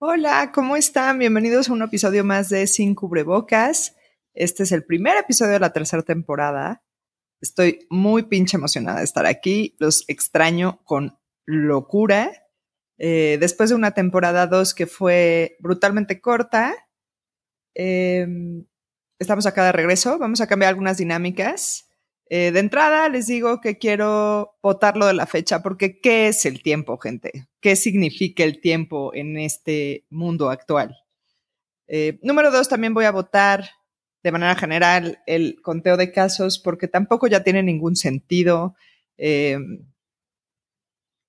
Hola, ¿cómo están? Bienvenidos a un episodio más de Sin Cubrebocas. Este es el primer episodio de la tercera temporada. Estoy muy pinche emocionada de estar aquí. Los extraño con locura. Eh, después de una temporada 2 que fue brutalmente corta, em, estamos acá de regreso. Vamos a cambiar algunas dinámicas. Eh, de entrada les digo que quiero votarlo de la fecha porque ¿qué es el tiempo, gente? ¿Qué significa el tiempo en este mundo actual? Eh, número dos, también voy a votar de manera general el conteo de casos porque tampoco ya tiene ningún sentido. Eh,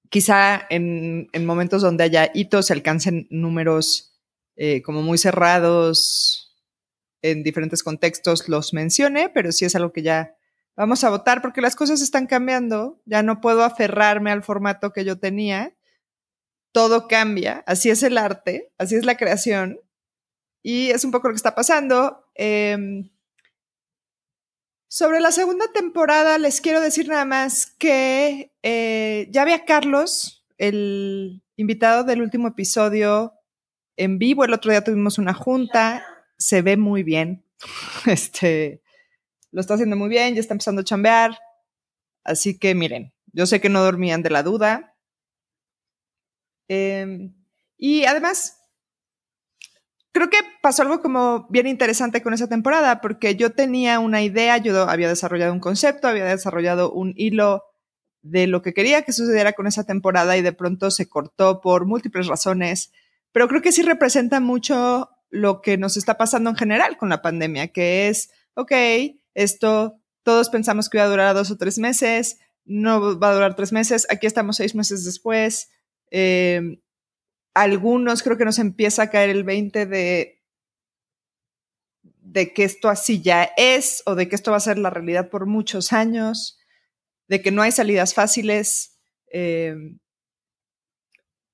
quizá en, en, momentos donde haya hitos se alcancen números como muy cerrados en diferentes contextos los mencione, pero sí es algo que ya vamos a votar porque las cosas están cambiando, ya no puedo aferrarme al formato que yo tenía, todo cambia, así es el arte, así es la creación y es un poco lo que está pasando. Em, sobre la segunda temporada les quiero decir nada más que eh, ya vi a Carlos, el invitado del último episodio en vivo, el otro día tuvimos una junta, se ve muy bien. Este, lo está haciendo muy bien, ya está empezando a chambear. Así que miren, yo sé que no dormían de la duda. Em, y además, creo que pasó algo como bien interesante con esa temporada, porque yo tenía una idea, yo había desarrollado un concepto, había desarrollado un hilo de lo que quería que sucediera con esa temporada y de pronto se cortó por múltiples razones, pero creo que sí representa mucho lo que nos está pasando en general con la pandemia, que es, ok, esto todos pensamos que iba a durar dos o tres meses, no va a durar tres meses, aquí estamos seis meses después. Em, algunos creo que nos empieza a caer el 20 de, de que esto así ya es o de que esto va a ser la realidad por muchos años, de que no hay salidas fáciles. Em,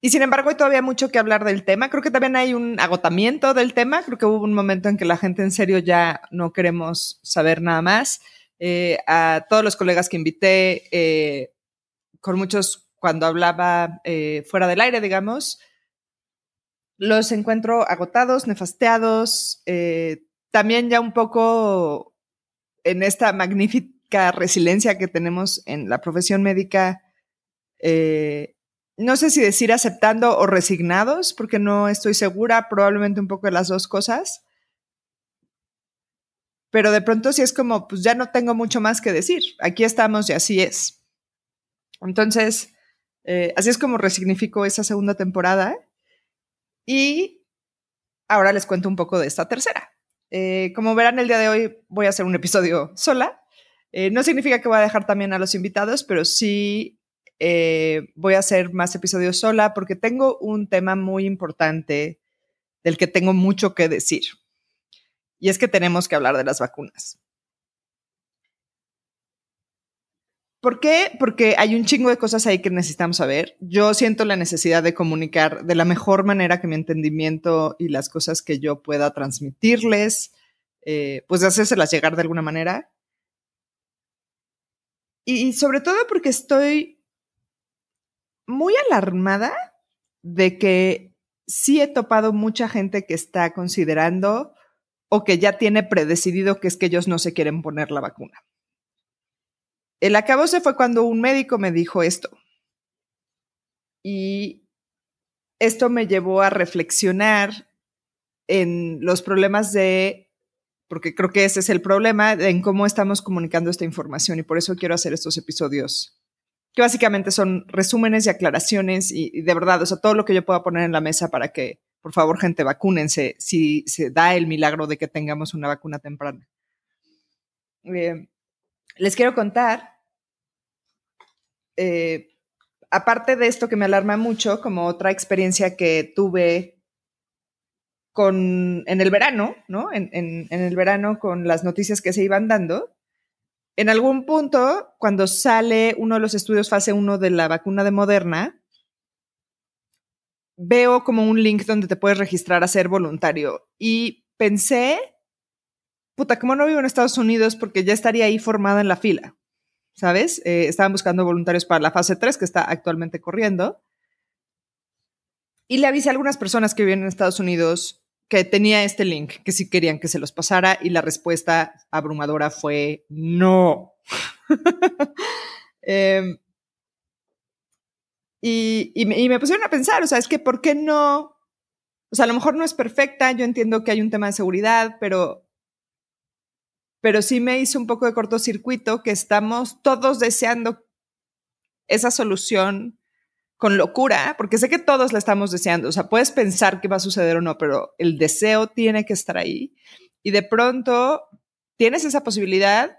y sin embargo, hay todavía mucho que hablar del tema. Creo que también hay un agotamiento del tema. Creo que hubo un momento en que la gente en serio ya no queremos saber nada más. Eh, a todos los colegas que invité, eh, con muchos cuando hablaba eh, fuera del aire, digamos, los encuentro agotados, nefasteados, también ya un poco en esta magnífica resiliencia que tenemos en la profesión médica no sé si decir aceptando o resignados, porque no estoy segura, probablemente un poco de las dos cosas. Pero de pronto sí es como, pues ya no tengo mucho más que decir, aquí estamos y así es. Entonces, eh, así es como resignifico esa segunda temporada. Y ahora les cuento un poco de esta tercera. Eh, como verán, el día de hoy voy a hacer un episodio sola. Eh, no significa que voy a dejar también a los invitados, pero sí eh, voy a hacer más episodios sola porque tengo un tema muy importante del que tengo mucho que decir. Y es que tenemos que hablar de las vacunas. ¿Por qué? Porque hay un chingo de cosas ahí que necesitamos saber. Yo siento la necesidad de comunicar de la mejor manera que mi entendimiento y las cosas que yo pueda transmitirles, eh, pues de hacérselas llegar de alguna manera. Y sobre todo porque estoy muy alarmada de que sí he topado mucha gente que está considerando o que ya tiene predecidido que es que ellos no se quieren poner la vacuna. El acabo se fue cuando un médico me dijo esto. Y esto me llevó a reflexionar en los problemas de, porque creo que ese es el problema, en cómo estamos comunicando esta información y por eso quiero hacer estos episodios que básicamente son resúmenes y aclaraciones y, de verdad, o sea, todo lo que yo pueda poner en la mesa para que, por favor, gente, vacúnense si se da el milagro de que tengamos una vacuna temprana. Eh, les quiero contar, eh, aparte de esto que me alarma mucho, como otra experiencia que tuve con, en el verano, ¿no? En, en el verano con las noticias que se iban dando, en algún punto, cuando sale uno de los estudios fase 1 de la vacuna de Moderna, veo como un link donde te puedes registrar a ser voluntario. Y pensé, puta, ¿cómo no vivo en Estados Unidos? Porque ya estaría ahí formada en la fila, ¿sabes? Eh, estaban buscando voluntarios para la fase 3 que está actualmente corriendo. Y le avisé a algunas personas que viven en Estados Unidos que tenía este link, que si querían que se los pasara y la respuesta abrumadora fue no. Em, y, y, me, y, me, pusieron a pensar, o sea, es que ¿por qué no? O sea, a lo mejor no es perfecta, yo entiendo que hay un tema de seguridad, pero, pero sí me hizo un poco de cortocircuito que estamos todos deseando esa solución con locura, porque sé que todos la estamos deseando, o sea, puedes pensar que va a suceder o no, pero el deseo tiene que estar ahí. Y de pronto tienes esa posibilidad,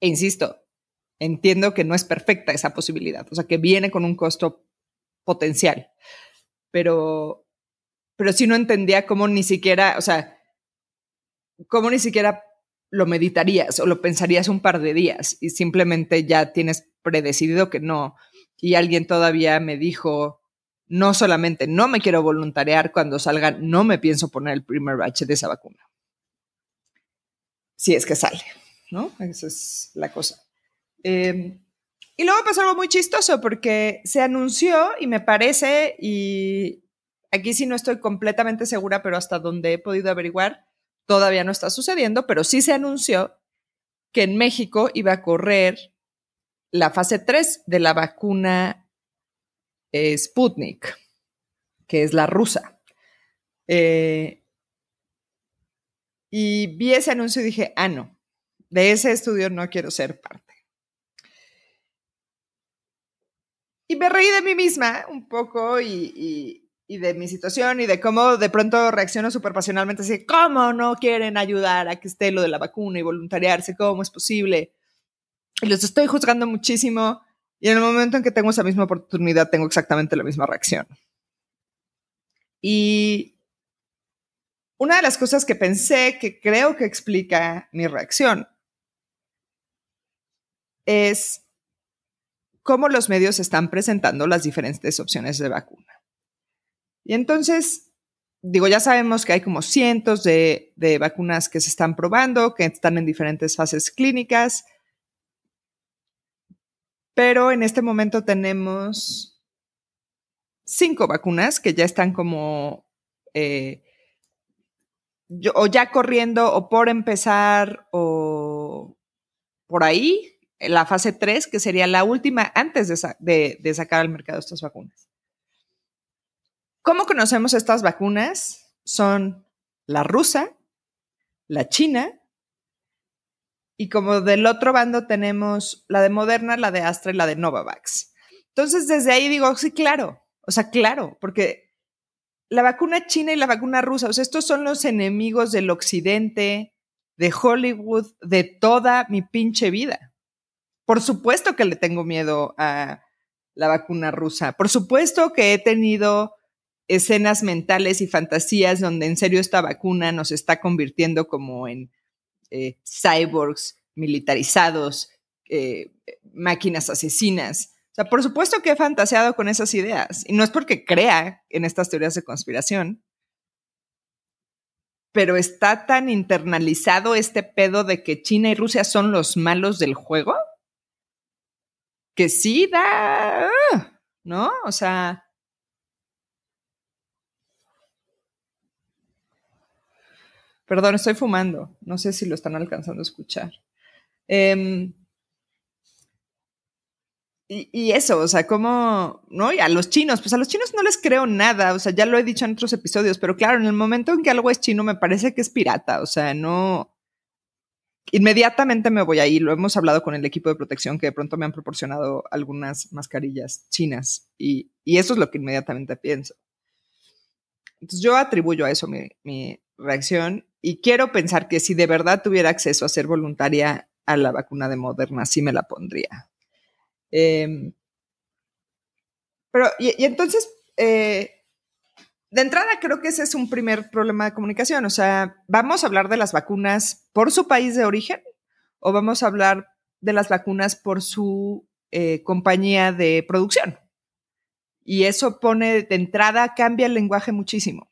e insisto, entiendo que no es perfecta esa posibilidad, o sea, que viene con un costo potencial, pero, pero sí no entendía cómo ni siquiera, o sea, cómo ni siquiera lo meditarías o lo pensarías un par de días y simplemente ya tienes predecidido que no, y alguien todavía me dijo, no solamente no me quiero voluntariar cuando salga, no me pienso poner el primer batch de esa vacuna. Si es que sale, ¿no? Esa es la cosa. Eh, y luego pasó algo muy chistoso porque se anunció y me parece, y aquí sí no estoy completamente segura, pero hasta donde he podido averiguar, todavía no está sucediendo, pero sí se anunció que en México iba a correr la fase 3 de la vacuna eh, Sputnik, que es la rusa. Eh, y vi ese anuncio y dije, ah, no, de ese estudio no quiero ser parte. Y me reí de mí misma un poco y, y de mi situación y de cómo de pronto reacciono súper pasionalmente, así, ¿cómo no quieren ayudar a que esté lo de la vacuna y voluntariarse? ¿Cómo es posible? Los estoy juzgando muchísimo y en el momento en que tengo esa misma oportunidad tengo exactamente la misma reacción. Y una de las cosas que pensé que creo que explica mi reacción es cómo los medios están presentando las diferentes opciones de vacuna. Y entonces, digo, ya sabemos que hay como cientos de, de vacunas que se están probando, que están en diferentes fases clínicas pero en este momento tenemos cinco vacunas que ya están como eh, o ya corriendo o por empezar o por ahí, la fase 3, que sería la última antes de, de sacar al mercado estas vacunas. ¿Cómo conocemos estas vacunas? Son la rusa, la china, y como del otro bando tenemos la de Moderna, la de Astra y la de Novavax. Entonces, desde ahí digo, sí, claro, o sea, claro, porque la vacuna china y la vacuna rusa, o sea, estos son los enemigos del occidente, de Hollywood, de toda mi pinche vida. Por supuesto que le tengo miedo a la vacuna rusa. Por supuesto que he tenido escenas mentales y fantasías donde en serio esta vacuna nos está convirtiendo como en eh, cyborgs militarizados, eh, máquinas asesinas. O sea, por supuesto que he fantaseado con esas ideas. Y no es porque crea en estas teorías de conspiración, pero está tan internalizado este pedo de que China y Rusia son los malos del juego que sí da, ¿no? O sea, Perdón, estoy fumando. No sé si lo están alcanzando a escuchar. Em, y, eso, o sea, como, ¿no? Y a los chinos, pues a los chinos no les creo nada, o sea, ya lo he dicho en otros episodios, pero claro, en el momento en que algo es chino me parece que es pirata, o sea, no... Inmediatamente me voy ahí, lo hemos hablado con el equipo de protección que de pronto me han proporcionado algunas mascarillas chinas y, eso es lo que inmediatamente pienso. Entonces yo atribuyo a eso mi, mi reacción y quiero pensar que si de verdad tuviera acceso a ser voluntaria a la vacuna de Moderna, sí me la pondría. Em, pero, y, entonces, eh, de entrada creo que ese es un primer problema de comunicación. O sea, ¿vamos a hablar de las vacunas por su país de origen o vamos a hablar de las vacunas por su eh, compañía de producción? Y eso pone de entrada, cambia el lenguaje muchísimo.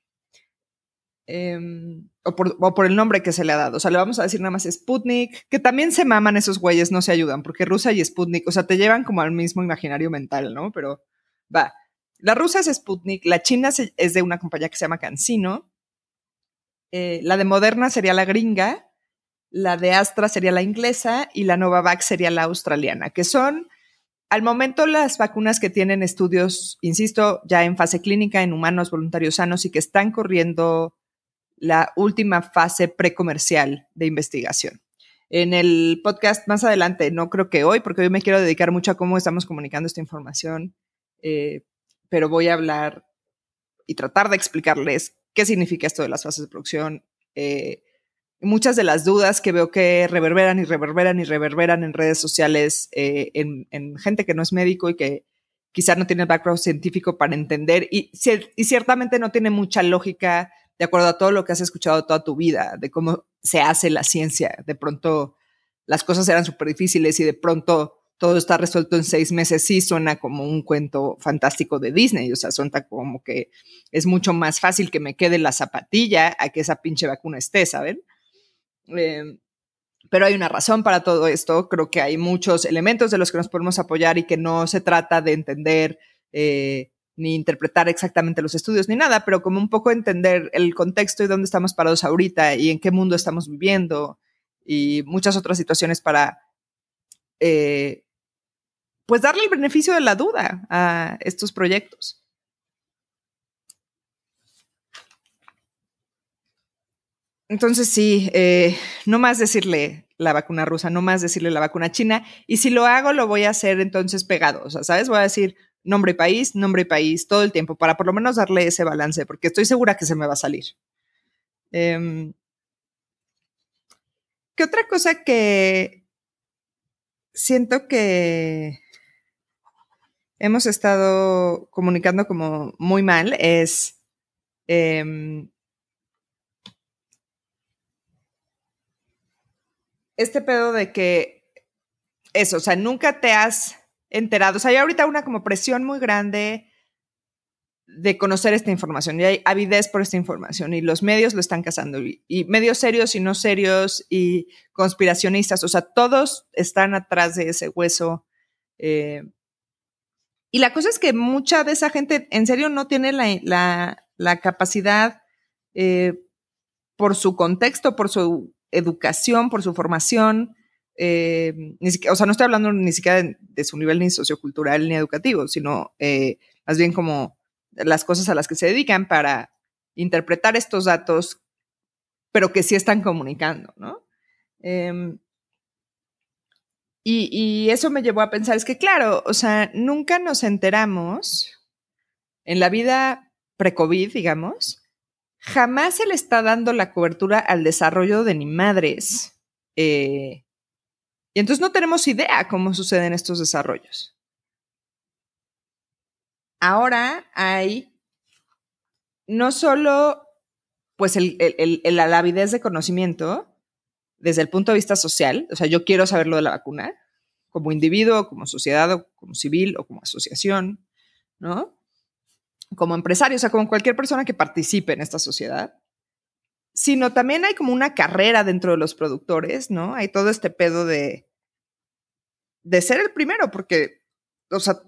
Em, o, por, el nombre que se le ha dado. O sea, le vamos a decir nada más Sputnik, que también se maman esos güeyes, no se ayudan, porque Rusia y Sputnik, o sea, te llevan como al mismo imaginario mental, ¿no? Pero va. la rusa es Sputnik, la china es de una compañía que se llama CanSino, eh, la de Moderna sería la gringa, la de Astra sería la inglesa y la Novavax sería la australiana, que son al momento las vacunas que tienen estudios, insisto, ya en fase clínica en humanos voluntarios sanos y que están corriendo la última fase precomercial de investigación. En el podcast más adelante, no creo que hoy, porque hoy me quiero dedicar mucho a cómo estamos comunicando esta información, eh, pero voy a hablar y tratar de explicarles qué significa esto de las fases de producción, eh, muchas de las dudas que veo que reverberan y reverberan y reverberan en redes sociales, eh, en, gente que no es médico y que quizá no tiene background científico para entender y ciertamente no tiene mucha lógica de acuerdo a todo lo que has escuchado toda tu vida, de cómo se hace la ciencia. De pronto las cosas eran súper difíciles y de pronto todo está resuelto en seis meses, sí suena como un cuento fantástico de Disney, o sea, suena como que es mucho más fácil que me quede la zapatilla a que esa pinche vacuna esté, ¿saben? Em, pero hay una razón para todo esto. Creo que hay muchos elementos de los que nos podemos apoyar y que no se trata de entender eh, ni interpretar exactamente los estudios ni nada, pero como un poco entender el contexto y dónde estamos parados ahorita y en qué mundo estamos viviendo y muchas otras situaciones para, eh, pues, darle el beneficio de la duda a estos proyectos. Entonces sí, eh, no más decirle la vacuna rusa, no más decirle la vacuna china. Y si lo hago, lo voy a hacer entonces pegado. O sea, ¿sabes? Voy a decir nombre y país, nombre y país todo el tiempo para por lo menos darle ese balance, porque estoy segura que se me va a salir. Em, ¿Qué otra cosa que siento que hemos estado comunicando como muy mal es em, este pedo de que eso, o sea, nunca te has enterado. O sea, hay ahorita una como presión muy grande de conocer esta información y hay avidez por esta información y los medios lo están cazando y, medios serios y no serios y conspiracionistas, o sea, todos están atrás de ese hueso. Eh, y la cosa es que mucha de esa gente en serio no tiene la, capacidad eh, por su contexto, por su educación, por su formación, eh, ni siquiera, o sea, no estoy hablando ni siquiera de, su nivel ni sociocultural ni educativo, sino eh, más bien como las cosas a las que se dedican para interpretar estos datos, pero que sí están comunicando, ¿no? Em, y, eso me llevó a pensar, es que claro, o sea, nunca nos enteramos en la vida pre-COVID, digamos, jamás se le está dando la cobertura al desarrollo de ni madres. Eh, y entonces no tenemos idea cómo suceden estos desarrollos. Ahora hay no solo pues la avidez de conocimiento desde el punto de vista social, o sea, yo quiero saber lo de la vacuna, como individuo, como sociedad, o como civil o como asociación, ¿no? como empresario, o sea, como cualquier persona que participe en esta sociedad, sino también hay como una carrera dentro de los productores, ¿no? Hay todo este pedo de, de ser el primero, porque, o sea,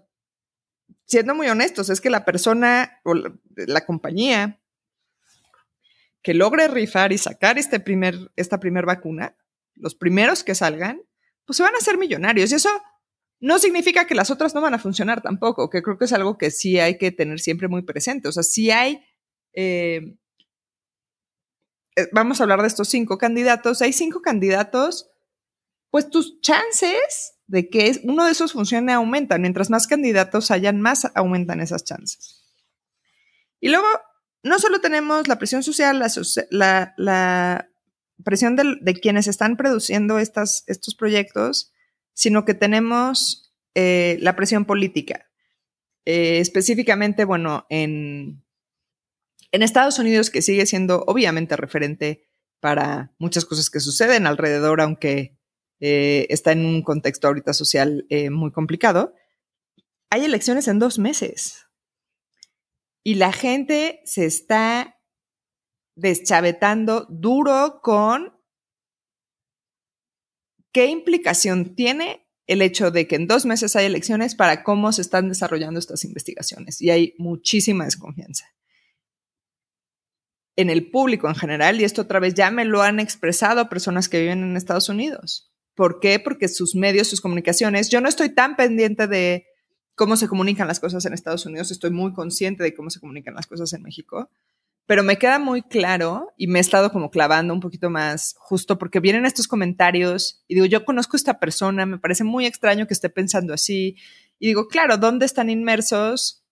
siendo muy honestos, es que la persona o la, compañía que logre rifar y sacar este primer, esta primera vacuna, los primeros que salgan, pues se van a ser millonarios. Y eso no significa que las otras no van a funcionar tampoco, que creo que es algo que sí hay que tener siempre muy presente. O sea, si hay, eh, vamos a hablar de estos cinco candidatos, hay cinco candidatos, pues tus chances de que uno de esos funcione aumentan. Mientras más candidatos hayan, más aumentan esas chances. Y luego, no solo tenemos la presión social, la, presión de, quienes están produciendo estos proyectos, sino que tenemos eh, la presión política. Eh, específicamente, bueno, en, en Estados Unidos, que sigue siendo obviamente referente para muchas cosas que suceden alrededor, aunque eh, está en un contexto ahorita social muy complicado, hay elecciones en dos meses. Y la gente se está deschavetando duro con ¿Qué implicación tiene el hecho de que en dos meses hay elecciones para cómo se están desarrollando estas investigaciones y hay muchísima desconfianza en el público en general, y esto otra vez ya me lo han expresado personas que viven en Estados Unidos. ¿Por qué? Porque sus medios, sus comunicaciones, yo no estoy tan pendiente de cómo se comunican las cosas en Estados Unidos, estoy muy consciente de cómo se comunican las cosas en México, pero me queda muy claro y me he estado como clavando un poquito más justo porque vienen estos comentarios y digo, yo conozco a esta persona, me parece muy extraño que esté pensando así y digo, claro, ¿dónde están inmersos?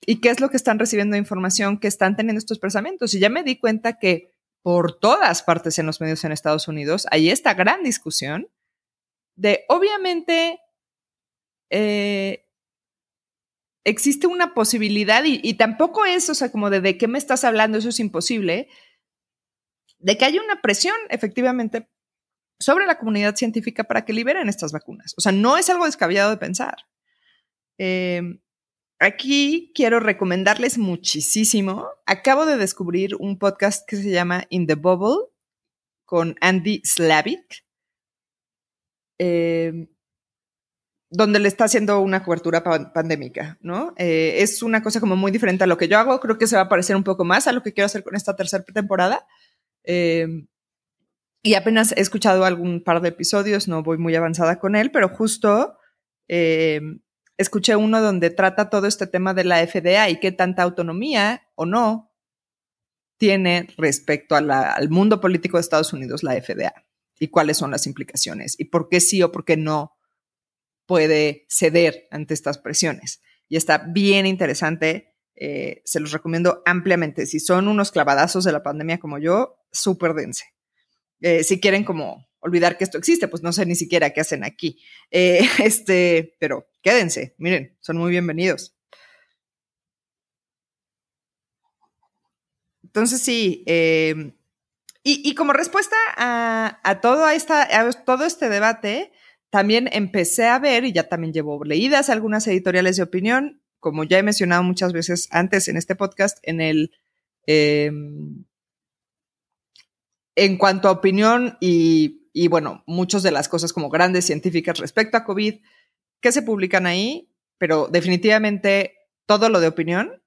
¿Y qué es lo que están recibiendo de información que están teniendo estos pensamientos? Y ya me di cuenta que por todas partes en los medios en Estados Unidos hay esta gran discusión de, obviamente, eh, existe una posibilidad y, tampoco es, o sea, como de, de qué me estás hablando, eso es imposible, de que haya una presión efectivamente sobre la comunidad científica para que liberen estas vacunas. O sea, no es algo descabellado de pensar. Eh, aquí quiero recomendarles muchísimo. Acabo de descubrir un podcast que se llama In the Bubble con Andy Slavik. Eh, donde le está haciendo una cobertura pandémica, ¿no? Eh, es una cosa como muy diferente a lo que yo hago, creo que se va a parecer un poco más a lo que quiero hacer con esta tercera temporada. Em, y apenas he escuchado algún par de episodios, no voy muy avanzada con él, pero justo em, escuché uno donde trata todo este tema de la FDA y qué tanta autonomía o no tiene respecto al mundo político de Estados Unidos la FDA y cuáles son las implicaciones y por qué sí o por qué no puede ceder ante estas presiones. Y está bien interesante, eh, se los recomiendo ampliamente. Si son unos clavadazos de la pandemia como yo, súper dense. Eh, si quieren como olvidar que esto existe, pues no sé ni siquiera qué hacen aquí. Eh, este, pero quédense, miren, son muy bienvenidos. Entonces sí, y, y, como respuesta a, a, todo, esta, a todo este debate, también empecé a ver, y ya también llevo leídas algunas editoriales de opinión, como ya he mencionado muchas veces antes en este podcast, en el... Em, en cuanto a opinión y, y, bueno, muchas de las cosas como grandes científicas respecto a COVID que se publican ahí, pero definitivamente todo lo de opinión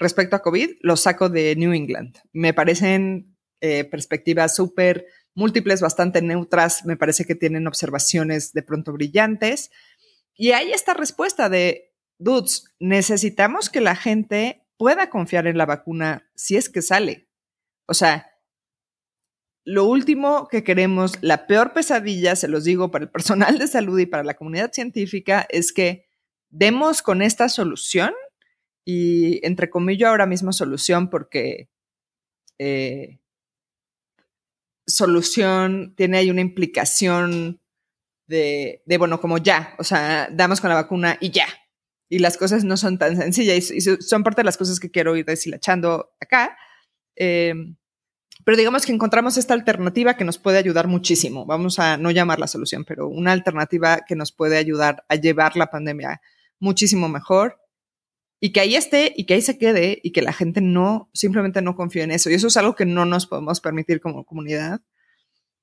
respecto a COVID lo saco de New England. Me parecen eh, perspectivas súper múltiples, bastante neutras, me parece que tienen observaciones de pronto brillantes. Y hay esta respuesta de, dudes, necesitamos que la gente pueda confiar en la vacuna si es que sale. O sea, lo último que queremos, la peor pesadilla, se los digo para el personal de salud y para la comunidad científica, es que demos con esta solución y entre comillas ahora mismo solución porque eh, solución tiene ahí una implicación de, de, bueno, como ya, o sea, damos con la vacuna y ya. Y las cosas no son tan sencillas y, son parte de las cosas que quiero ir deshilachando acá. Em, pero digamos que encontramos esta alternativa que nos puede ayudar muchísimo. Vamos a no llamar la solución, pero una alternativa que nos puede ayudar a llevar la pandemia muchísimo mejor y que ahí esté y que ahí se quede y que la gente no, simplemente no confíe en eso. Y eso es algo que no nos podemos permitir como comunidad.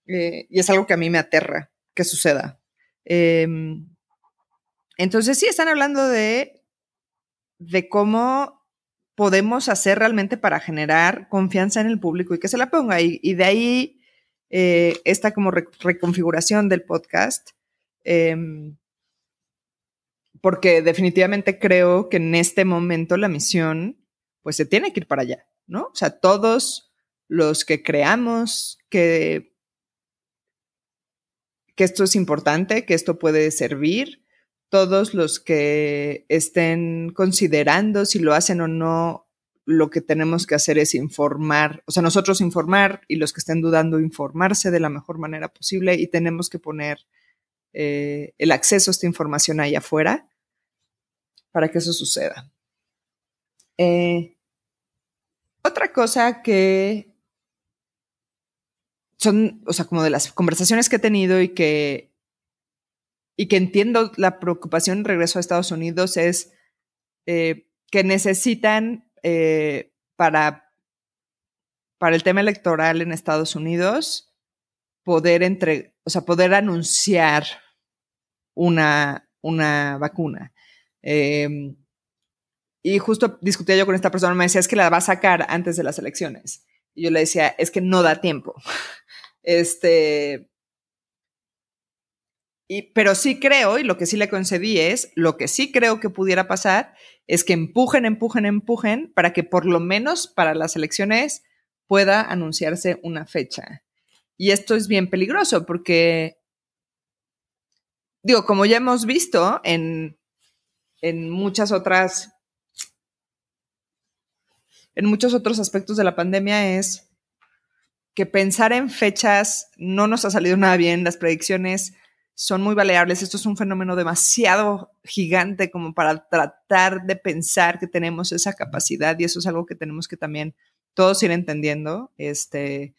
Eh, y es algo que a mí me aterra que suceda. Em, entonces sí, están hablando de, de cómo podemos hacer realmente para generar confianza en el público y que se la ponga. Y, y de ahí eh, esta como reconfiguración del podcast. Em, porque definitivamente creo que en este momento la misión pues se tiene que ir para allá, ¿no? O sea, todos los que creamos que, que esto es importante, que esto puede servir, todos los que estén considerando si lo hacen o no, lo que tenemos que hacer es informar, o sea, nosotros informar y los que estén dudando informarse de la mejor manera posible y tenemos que poner eh, el acceso a esta información ahí afuera para que eso suceda. Eh, otra cosa que son, o sea, como de las conversaciones que he tenido y que, y que entiendo la preocupación regreso a Estados Unidos es eh, que necesitan eh, para, para el tema electoral en Estados Unidos poder entre, o sea, poder anunciar una, una vacuna. Em, y justo discutía yo con esta persona, me decía, es que la va a sacar antes de las elecciones. Y yo le decía, es que no da tiempo. Este, y, pero sí creo, y lo que sí le concedí es, lo que sí creo que pudiera pasar es que empujen, empujen, empujen para que por lo menos para las elecciones pueda anunciarse una fecha. Y esto es bien peligroso porque, digo, como ya hemos visto en, en muchas otras, en muchos otros aspectos de la pandemia es que pensar en fechas no nos ha salido nada bien, las predicciones son muy baleables, esto es un fenómeno demasiado gigante como para tratar de pensar que tenemos esa capacidad y eso es algo que tenemos que también todos ir entendiendo. Este,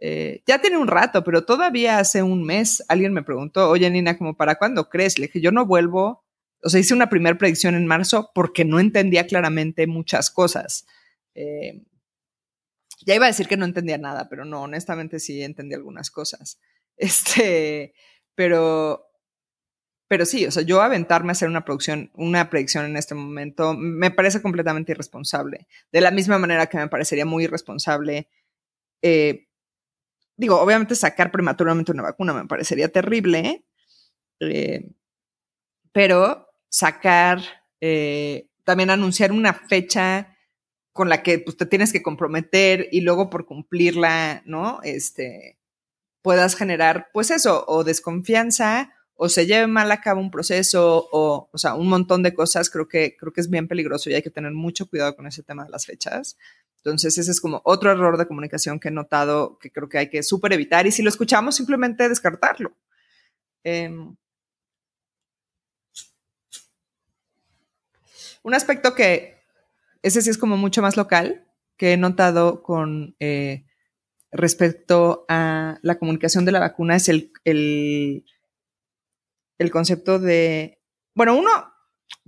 eh, ya tiene un rato, pero todavía hace un mes alguien me preguntó, oye Nina, ¿como para cuándo crees? Le dije, yo no vuelvo, o sea, hice una primera predicción en marzo porque no entendía claramente muchas cosas. Eh, ya iba a decir que no entendía nada, pero no, honestamente sí entendí algunas cosas. Este, pero, pero sí, o sea, yo aventarme a hacer una producción, una predicción en este momento, me parece completamente irresponsable. De la misma manera que me parecería muy irresponsable, eh, digo, obviamente sacar prematuramente una vacuna me parecería terrible, eh, pero sacar, eh, también anunciar una fecha con la que pues, te tienes que comprometer y luego por cumplirla, ¿no? Este, puedas generar, pues eso, o desconfianza, o se lleve mal a cabo un proceso, o, o sea, un montón de cosas, creo que, creo que es bien peligroso y hay que tener mucho cuidado con ese tema de las fechas. Entonces, ese es como otro error de comunicación que he notado que creo que hay que súper evitar y si lo escuchamos, simplemente descartarlo. Em, un aspecto que, ese sí es como mucho más local, que he notado con eh, respecto a la comunicación de la vacuna es el, el, concepto de, bueno, uno,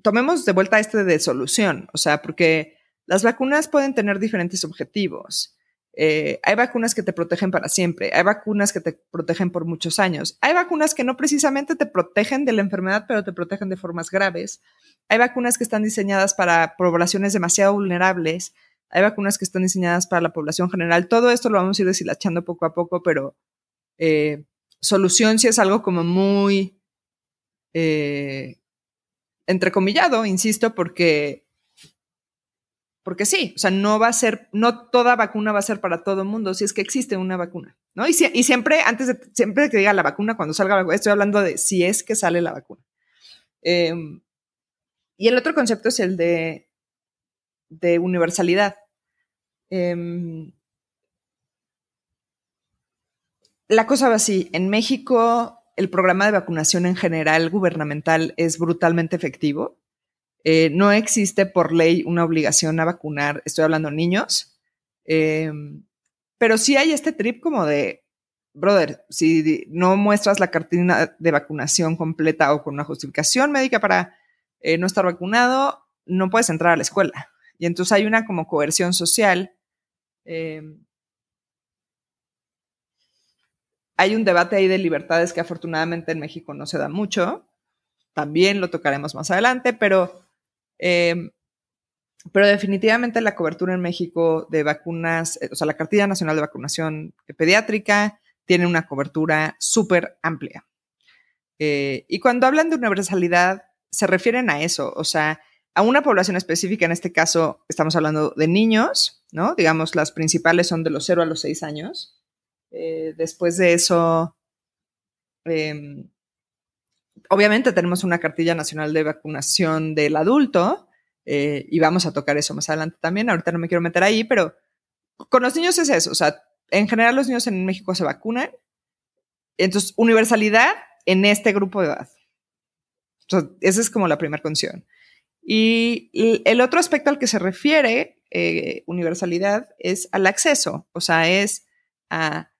tomemos de vuelta este de solución, o sea, porque las vacunas pueden tener diferentes objetivos. Eh, hay vacunas que te protegen para siempre, hay vacunas que te protegen por muchos años, hay vacunas que no precisamente te protegen de la enfermedad, pero te protegen de formas graves. Hay vacunas que están diseñadas para poblaciones demasiado vulnerables, hay vacunas que están diseñadas para la población general. Todo esto lo vamos a ir deshilachando poco a poco, pero eh, solución sí es algo como muy eh, entrecomillado, insisto, porque porque sí, o sea, no va a ser, no toda vacuna va a ser para todo el mundo, si es que existe una vacuna, ¿no? Y, siempre, antes de, siempre que diga la vacuna, cuando salga la vacuna, estoy hablando de si es que sale la vacuna. Em, y el otro concepto es el de, de universalidad. Em, la cosa va así, en México el programa de vacunación en general gubernamental es brutalmente efectivo. Eh, no existe por ley una obligación a vacunar, estoy hablando niños, eh, pero sí hay este trip como de, brother, si no muestras la cartina de vacunación completa o con una justificación médica para eh, no estar vacunado, no puedes entrar a la escuela. Y entonces hay una como coerción social. hay un debate ahí de libertades que afortunadamente en México no se da mucho. También lo tocaremos más adelante, pero Em, pero definitivamente la cobertura en México de vacunas, eh, o sea, la cartilla nacional de vacunación pediátrica tiene una cobertura súper amplia. Eh, y cuando hablan de universalidad, se refieren a eso, o sea, a una población específica, en este caso estamos hablando de niños, ¿no? Digamos, las principales son de los 0 a los 6 años. Eh, después de eso, em, obviamente tenemos una cartilla nacional de vacunación del adulto eh, y vamos a tocar eso más adelante también. Ahorita no me quiero meter ahí, pero con los niños es eso. O sea, en general los niños en México se vacunan. Entonces, universalidad en este grupo de edad. Entonces, esa es como la primera condición. Y el otro aspecto al que se refiere eh, universalidad es al acceso, o sea, es a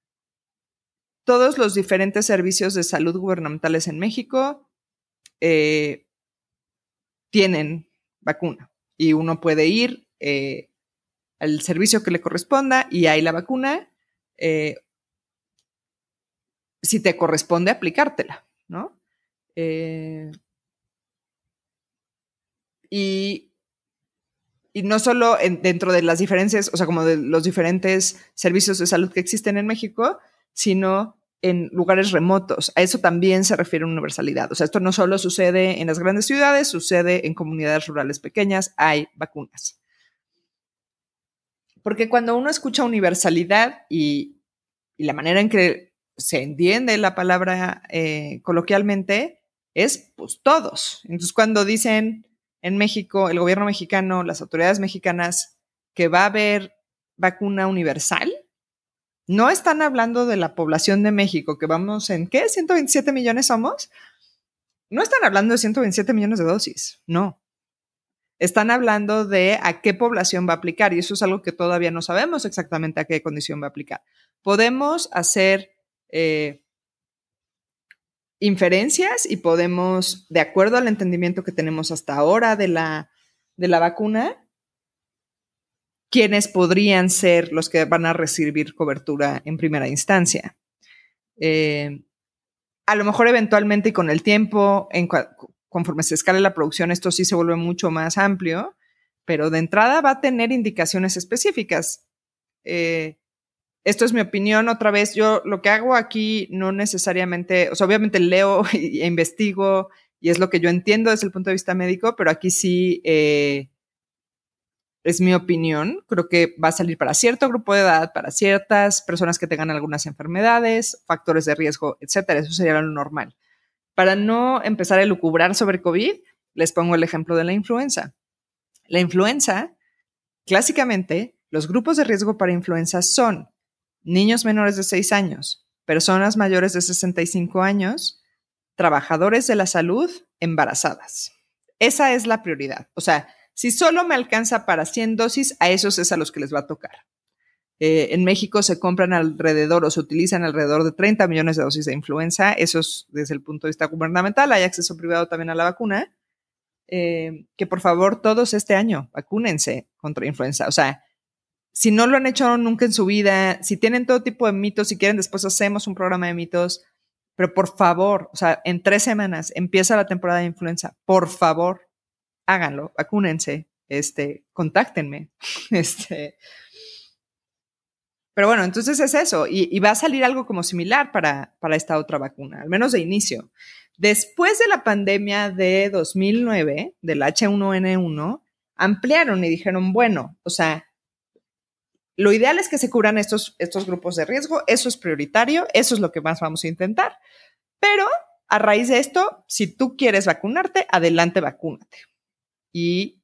todos los diferentes servicios de salud gubernamentales en México eh, tienen vacuna y uno puede ir eh, al servicio que le corresponda y hay la vacuna eh, si te corresponde aplicártela, ¿no? Y, y, no solo dentro de las diferencias, o sea, como de los diferentes servicios de salud que existen en México, sino en lugares remotos. A eso también se refiere universalidad. O sea, esto no solo sucede en las grandes ciudades, sucede en comunidades rurales pequeñas, hay vacunas. Porque cuando uno escucha universalidad y, la manera en que se entiende la palabra eh, coloquialmente es pues todos. Entonces cuando dicen en México, el gobierno mexicano, las autoridades mexicanas, que va a haber vacuna universal, no están hablando de la población de México, que vamos en, ¿qué? ¿127 millones somos? No están hablando de 127 millones de dosis, no están hablando de a qué población va a aplicar y eso es algo que todavía no sabemos exactamente a qué condición va a aplicar. Podemos hacer eh, inferencias y podemos, de acuerdo al entendimiento que tenemos hasta ahora de la, de la vacuna, quiénes podrían ser los que van a recibir cobertura en primera instancia. Eh, a lo mejor eventualmente y con el tiempo, en, conforme se escale la producción, esto sí se vuelve mucho más amplio, pero de entrada va a tener indicaciones específicas. Eh, esto es mi opinión, otra vez, yo lo que hago aquí no necesariamente, obviamente leo e investigo y es lo que yo entiendo desde el punto de vista médico, pero aquí sí eh, es mi opinión. Creo que va a salir para cierto grupo de edad, para ciertas personas que tengan algunas enfermedades, factores de riesgo, etcétera. Eso sería lo normal. Para no empezar a elucubrar sobre COVID, les pongo el ejemplo de la influenza. La influenza, clásicamente, los grupos de riesgo para influenza son niños menores de 6 años, personas mayores de 65 años, trabajadores de la salud, embarazadas. Esa es la prioridad. O sea, si solo me alcanza para 100 dosis, a esos es a los que les va a tocar. Eh, en México se compran alrededor o se utilizan alrededor de 30 millones de dosis de influenza. Eso es desde el punto de vista gubernamental. Hay acceso privado también a la vacuna. Eh, que por favor todos este año vacúnense contra influenza. O sea, si no lo han hecho nunca en su vida, si tienen todo tipo de mitos, si quieren, después hacemos un programa de mitos. Pero por favor, o sea, en tres semanas empieza la temporada de influenza. Por favor, háganlo, vacúnense, este, contáctenme. Este, pero bueno, entonces es eso, y, va a salir algo como similar para, para esta otra vacuna, al menos de inicio. Después de la pandemia de 2009, del H1N1, ampliaron y dijeron, bueno, o sea, lo ideal es que se cubran estos, estos grupos de riesgo, eso es prioritario, eso es lo que más vamos a intentar. Pero a raíz de esto, si tú quieres vacunarte, adelante, vacúnate. Y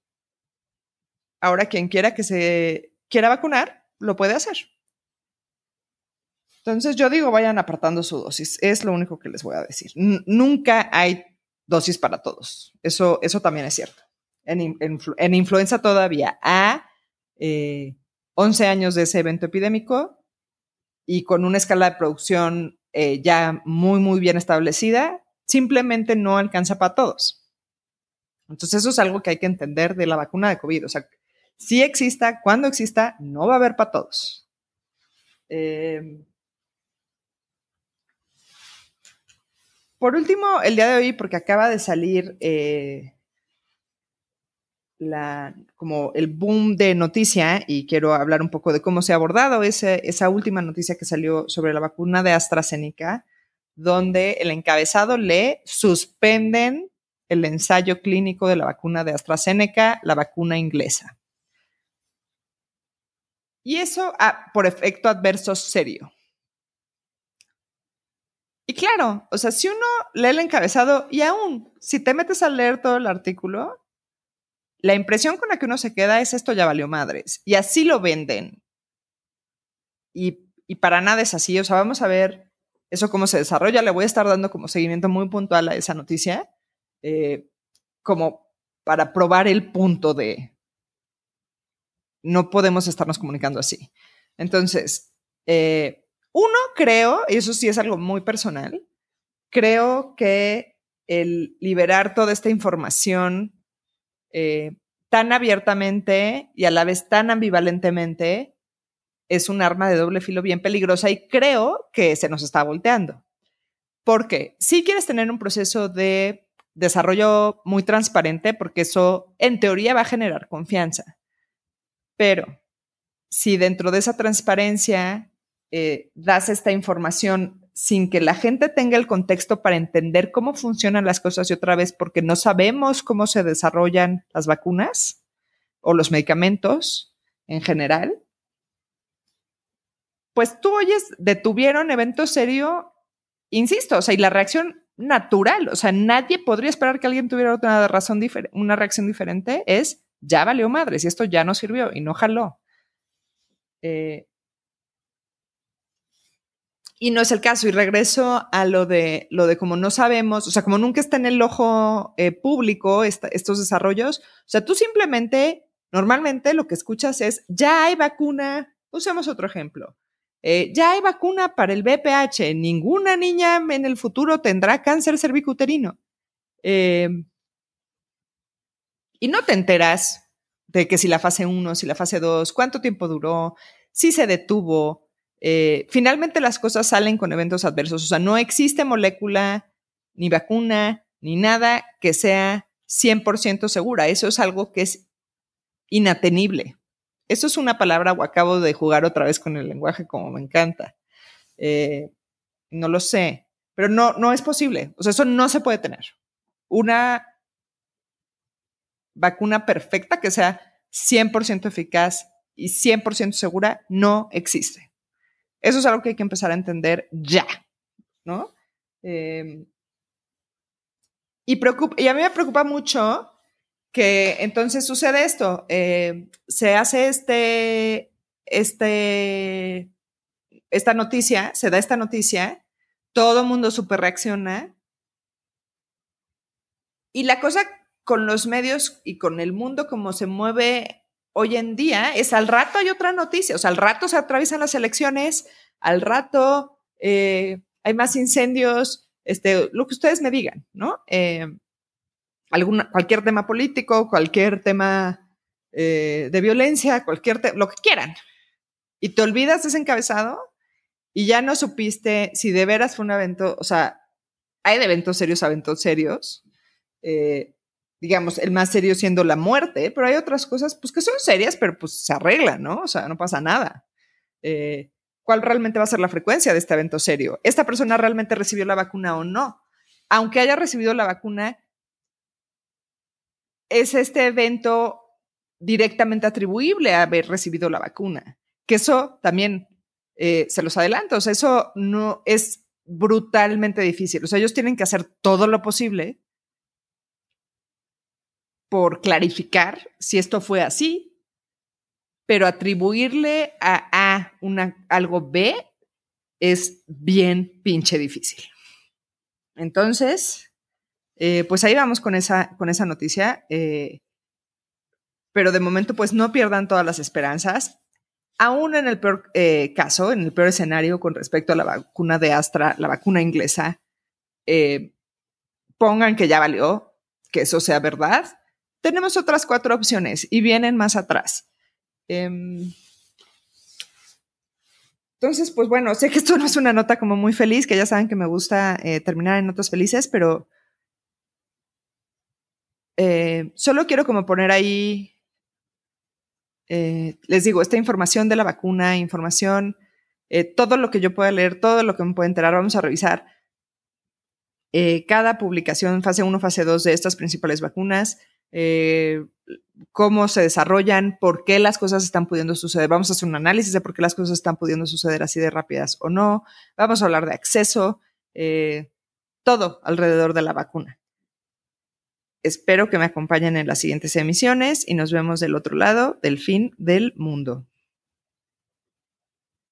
ahora quien quiera que se quiera vacunar, lo puede hacer. Entonces yo digo, vayan apartando su dosis. Es lo único que les voy a decir. nunca hay dosis para todos. Eso, eso también es cierto. En, influenza todavía a 11 eh, años de ese evento epidémico y con una escala de producción eh, ya muy, muy bien establecida, simplemente no alcanza para todos. Entonces eso es algo que hay que entender de la vacuna de COVID. O sea, si exista, cuando exista, no va a haber para todos. Eh, Por último, el día de hoy, porque acaba de salir eh, como el boom de noticia y quiero hablar un poco de cómo se ha abordado esa última noticia que salió sobre la vacuna de AstraZeneca, donde el encabezado lee suspenden el ensayo clínico de la vacuna de AstraZeneca, la vacuna inglesa. Y eso ah, por efecto adverso serio. Y claro, o sea, si uno lee el encabezado y aún si te metes a leer todo el artículo, la impresión con la que uno se queda es esto ya valió madres. Y así lo venden. Y, para nada es así. O sea, vamos a ver eso cómo se desarrolla. Le voy a estar dando como seguimiento muy puntual a esa noticia, eh, como para probar el punto de no podemos estarnos comunicando así. Entonces, eh, uno, creo, y eso sí es algo muy personal, creo que el liberar toda esta información eh, tan abiertamente y a la vez tan ambivalentemente es un arma de doble filo bien peligrosa y creo que se nos está volteando. Porque si quieres tener un proceso de desarrollo muy transparente, porque eso en teoría va a generar confianza. Pero si dentro de esa transparencia eh, das esta información sin que la gente tenga el contexto para entender cómo funcionan las cosas y otra vez porque no sabemos cómo se desarrollan las vacunas o los medicamentos en general, pues tú oyes, detuvieron evento serio, insisto, o sea, y la reacción natural, o sea, nadie podría esperar que alguien tuviera otra razón, una reacción diferente, es ya valió madres y esto ya no sirvió y no jaló. Eh, y no es el caso. Y regreso a lo de lo de como no sabemos, o sea, como nunca está en el ojo eh, público estos desarrollos, o sea, tú simplemente, normalmente lo que escuchas es, ya hay vacuna, usemos otro ejemplo, eh, ya hay vacuna para el BPH, ninguna niña en el futuro tendrá cáncer cervicuterino. Eh, y no te enteras de que si la fase 1, si la fase 2, cuánto tiempo duró, si se detuvo, eh, finalmente las cosas salen con eventos adversos. O sea, no existe molécula, ni vacuna, ni nada que sea 100% segura. Eso es algo que es inatenible. Eso es una palabra o acabo de jugar otra vez con el lenguaje como me encanta. Eh, no lo sé, pero no, no es posible. O sea, eso no se puede tener. Una vacuna perfecta que sea 100% eficaz y 100% segura no existe. Eso es algo que hay que empezar a entender ya, ¿no? Em, y, y a mí me preocupa mucho que entonces sucede esto, em, se hace este, este, esta noticia, se da esta noticia, todo el mundo super reacciona y la cosa con los medios y con el mundo como se mueve hoy en día es al rato hay otra noticia, o sea, al rato se atraviesan las elecciones, al rato eh, hay más incendios, este, lo que ustedes me digan, ¿no? Eh, alguna, cualquier tema político, cualquier tema eh, de violencia, cualquier lo que quieran. Y te olvidas de ese encabezado y ya no supiste si de veras fue un evento, o sea, hay de eventos serios a eventos serios digamos, el más serio siendo la muerte, pero hay otras cosas, pues, que son serias, pero pues se arreglan, ¿no? O sea, no pasa nada. Eh, ¿Cuál realmente va a ser la frecuencia de este evento serio? ¿Esta persona realmente recibió la vacuna o no? Aunque haya recibido la vacuna, es este evento directamente atribuible a haber recibido la vacuna. Que eso también eh, se los adelanto, o sea, eso no es brutalmente difícil. O sea, ellos tienen que hacer todo lo posible por clarificar si esto fue así, pero atribuirle a A una, algo B es bien pinche difícil. Entonces, eh, pues ahí vamos con esa, con esa noticia. Eh, pero de momento, pues no pierdan todas las esperanzas. Aún en el peor eh, caso, en el peor escenario con respecto a la vacuna de Astra, la vacuna inglesa, pongan que ya valió, que eso sea verdad tenemos otras cuatro opciones y vienen más atrás. Em, entonces, pues bueno, sé que esto no es una nota como muy feliz, que ya saben que me gusta eh, terminar en notas felices, pero eh, solo quiero como poner ahí, eh, les digo, esta información de la vacuna, información, todo lo que yo pueda leer, todo lo que me pueda enterar, vamos a revisar cada publicación, fase 1, fase 2 de estas principales vacunas. Eh, cómo se desarrollan, por qué las cosas están pudiendo suceder. Vamos a hacer un análisis de por qué las cosas están pudiendo suceder así de rápidas o no. Vamos a hablar de acceso, eh, todo alrededor de la vacuna. Espero que me acompañen en las siguientes emisiones y nos vemos del otro lado del fin del mundo.